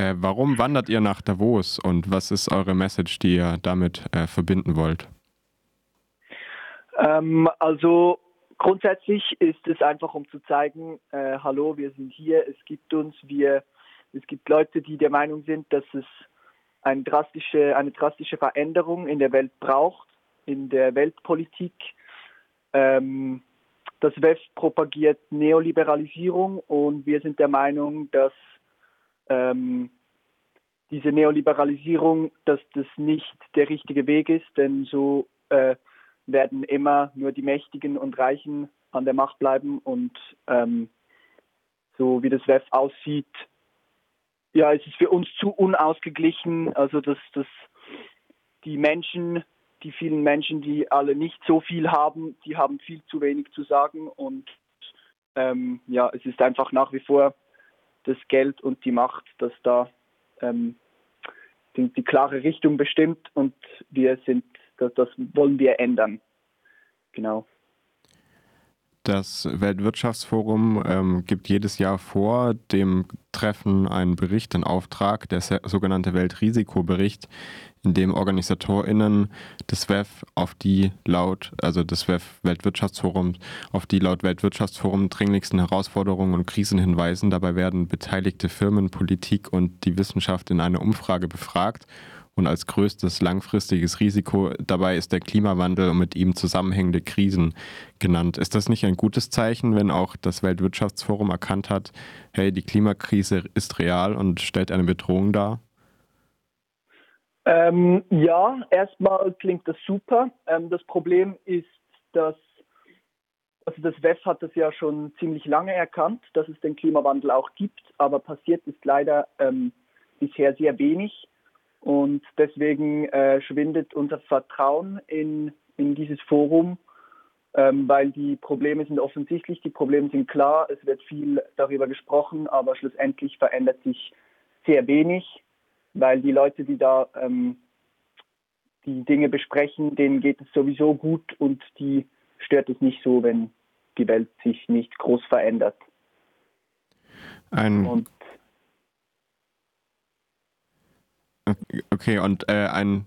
Äh, warum wandert ihr nach Davos und was ist eure Message, die ihr damit äh, verbinden wollt? Ähm, also grundsätzlich ist es einfach, um zu zeigen, äh, hallo, wir sind hier, es gibt uns, wir, es gibt Leute, die der Meinung sind, dass es eine drastische, eine drastische Veränderung in der Welt braucht, in der Weltpolitik. Ähm, das WEF propagiert Neoliberalisierung und wir sind der Meinung, dass ähm, diese Neoliberalisierung, dass das nicht der richtige Weg ist, denn so äh, werden immer nur die Mächtigen und Reichen an der Macht bleiben und ähm, so wie das WEF aussieht, ja, es ist für uns zu unausgeglichen, also dass, dass die Menschen, die vielen Menschen, die alle nicht so viel haben, die haben viel zu wenig zu sagen und ähm, ja, es ist einfach nach wie vor das Geld und die Macht, das da ähm, die, die, klare Richtung bestimmt und wir sind, das, das wollen wir ändern. Genau. Das Weltwirtschaftsforum ähm, gibt jedes Jahr vor dem Treffen einen Bericht in Auftrag, der sogenannte Weltrisikobericht, in dem OrganisatorInnen des WEF auf die laut, also des WEF Weltwirtschaftsforums, auf die laut Weltwirtschaftsforum dringlichsten Herausforderungen und Krisen hinweisen. Dabei werden beteiligte Firmen, Politik und die Wissenschaft in einer Umfrage befragt und als größtes langfristiges Risiko dabei ist der Klimawandel und mit ihm zusammenhängende Krisen genannt. Ist das nicht ein gutes Zeichen, wenn auch das Weltwirtschaftsforum erkannt hat, hey, die Klimakrise ist real und stellt eine Bedrohung dar? Ähm, ja, erstmal klingt das super. Ähm, das Problem ist, dass also das WEF hat das ja schon ziemlich lange erkannt, dass es den Klimawandel auch gibt, aber passiert ist leider ähm, bisher sehr wenig. Und deswegen äh, schwindet unser Vertrauen in, in dieses Forum, ähm, weil die Probleme sind offensichtlich, die Probleme sind klar, es wird viel darüber gesprochen, aber schlussendlich verändert sich sehr wenig, weil die Leute, die da ähm, die Dinge besprechen, denen geht es sowieso gut und die stört es nicht so, wenn die Welt sich nicht groß verändert. Ein und Okay, und äh, ein,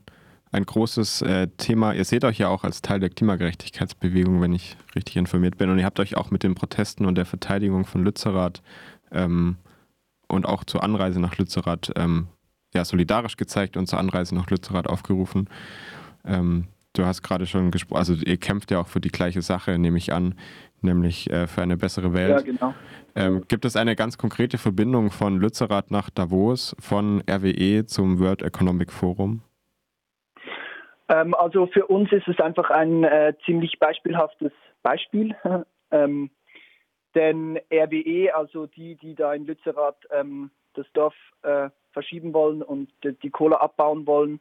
ein großes äh, Thema, ihr seht euch ja auch als Teil der Klimagerechtigkeitsbewegung, wenn ich richtig informiert bin, und ihr habt euch auch mit den Protesten und der Verteidigung von Lützerath ähm, und auch zur Anreise nach Lützerath ähm, ja, solidarisch gezeigt und zur Anreise nach Lützerath aufgerufen. Ähm, du hast gerade schon gesprochen, also ihr kämpft ja auch für die gleiche Sache, nehme ich an, nämlich äh, für eine bessere Welt. Ja, genau. Ähm, gibt es eine ganz konkrete Verbindung von Lützerath nach Davos, von RWE zum World Economic Forum? Ähm, also für uns ist es einfach ein äh, ziemlich beispielhaftes Beispiel. ähm, denn RWE, also die, die da in Lützerath ähm, das Dorf äh, verschieben wollen und die Kohle abbauen wollen,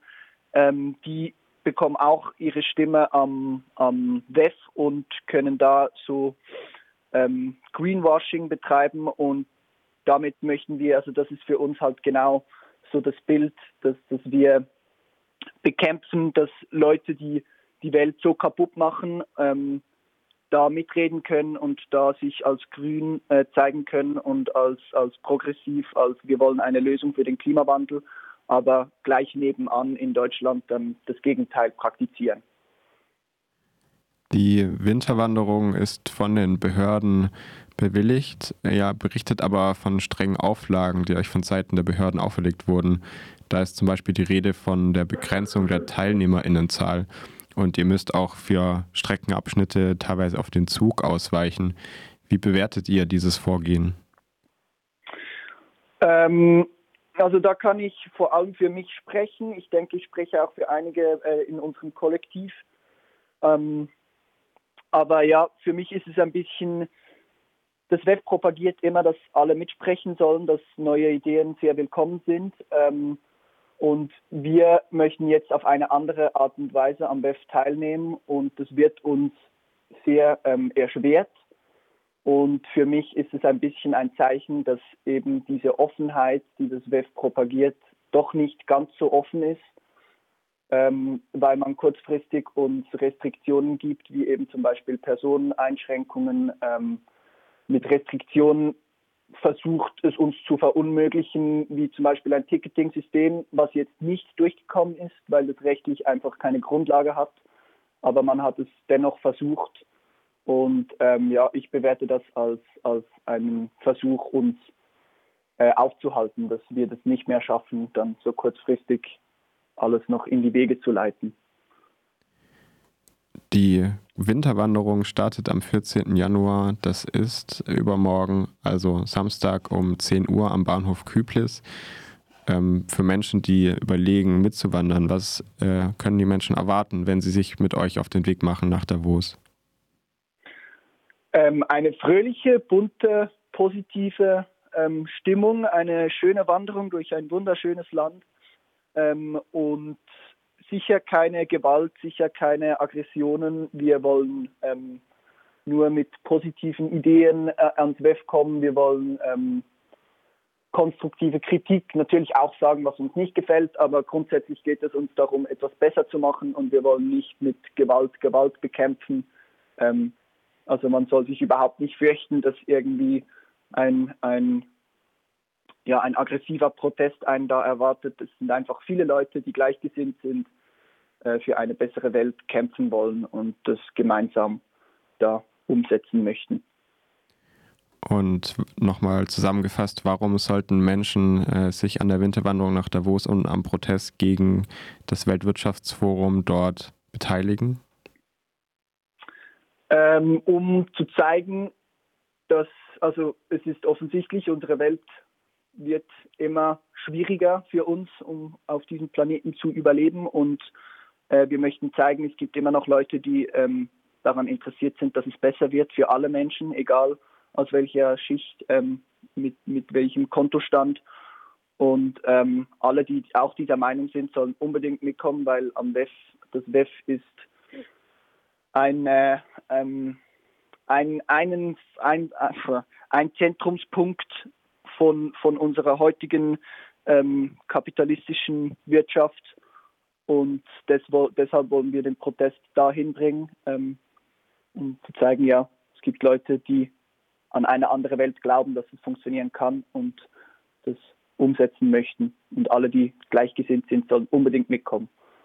ähm, die bekommen auch ihre Stimme am, am WEF und können da so ähm, Greenwashing betreiben und damit möchten wir, also das ist für uns halt genau so das Bild, dass, dass wir bekämpfen, dass Leute, die die Welt so kaputt machen, ähm, da mitreden können und da sich als grün äh, zeigen können und als, als progressiv, als wir wollen eine Lösung für den Klimawandel, aber gleich nebenan in Deutschland dann das Gegenteil praktizieren. Die Winterwanderung ist von den Behörden bewilligt, ja, berichtet aber von strengen Auflagen, die euch von Seiten der Behörden auferlegt wurden. Da ist zum Beispiel die Rede von der Begrenzung der Teilnehmerinnenzahl. Und ihr müsst auch für Streckenabschnitte teilweise auf den Zug ausweichen. Wie bewertet ihr dieses Vorgehen? Ähm, also da kann ich vor allem für mich sprechen. Ich denke, ich spreche auch für einige äh, in unserem Kollektiv. Ähm, aber ja, für mich ist es ein bisschen, das Web propagiert immer, dass alle mitsprechen sollen, dass neue Ideen sehr willkommen sind. Ähm, und wir möchten jetzt auf eine andere Art und Weise am WEF teilnehmen und das wird uns sehr ähm, erschwert. Und für mich ist es ein bisschen ein Zeichen, dass eben diese Offenheit, die das WEF propagiert, doch nicht ganz so offen ist ähm, weil man kurzfristig uns Restriktionen gibt, wie eben zum Beispiel Personeneinschränkungen. Ähm, mit Restriktionen versucht, es uns zu verunmöglichen, wie zum Beispiel ein Ticketing-System, was jetzt nicht durchgekommen ist, weil es rechtlich einfach keine Grundlage hat. Aber man hat es dennoch versucht. Und ähm, ja, ich bewerte das als, als einen Versuch, uns äh, aufzuhalten, dass wir das nicht mehr schaffen, dann so kurzfristig alles noch in die Wege zu leiten. Die Winterwanderung startet am 14. Januar. Das ist übermorgen, also Samstag um 10 Uhr am Bahnhof Küblis. Ähm, für Menschen, die überlegen, mitzuwandern, was äh, können die Menschen erwarten, wenn sie sich mit euch auf den Weg machen nach Davos? Ähm, eine fröhliche, bunte, positive ähm, Stimmung, eine schöne Wanderung durch ein wunderschönes Land ähm, und sicher keine Gewalt, sicher keine Aggressionen. Wir wollen ähm, nur mit positiven Ideen äh, ans WEF kommen. Wir wollen ähm, konstruktive Kritik natürlich auch sagen, was uns nicht gefällt, aber grundsätzlich geht es uns darum, etwas besser zu machen und wir wollen nicht mit Gewalt Gewalt bekämpfen. Ähm, also man soll sich überhaupt nicht fürchten, dass irgendwie ein, ein ja, ein aggressiver Protest einen da erwartet. Es sind einfach viele Leute, die gleichgesinnt sind, für eine bessere Welt kämpfen wollen und das gemeinsam da umsetzen möchten. Und nochmal zusammengefasst, warum sollten Menschen äh, sich an der Winterwanderung nach Davos und am Protest gegen das Weltwirtschaftsforum dort beteiligen? Ähm, um zu zeigen, dass, also es ist offensichtlich, unsere Welt wird immer schwieriger für uns, um auf diesem Planeten zu überleben. Und äh, wir möchten zeigen, es gibt immer noch Leute, die ähm, daran interessiert sind, dass es besser wird für alle Menschen, egal aus welcher Schicht, ähm, mit, mit welchem Kontostand. Und ähm, alle, die auch dieser Meinung sind, sollen unbedingt mitkommen, weil am WEF, das WEF ist ein, äh, ähm, ein, einen, ein, äh, ein Zentrumspunkt von, von unserer heutigen ähm, kapitalistischen Wirtschaft. Und des, deshalb wollen wir den Protest dahin bringen, ähm, um zu zeigen, ja, es gibt Leute, die an eine andere Welt glauben, dass es funktionieren kann und das umsetzen möchten. Und alle, die gleichgesinnt sind, sollen unbedingt mitkommen.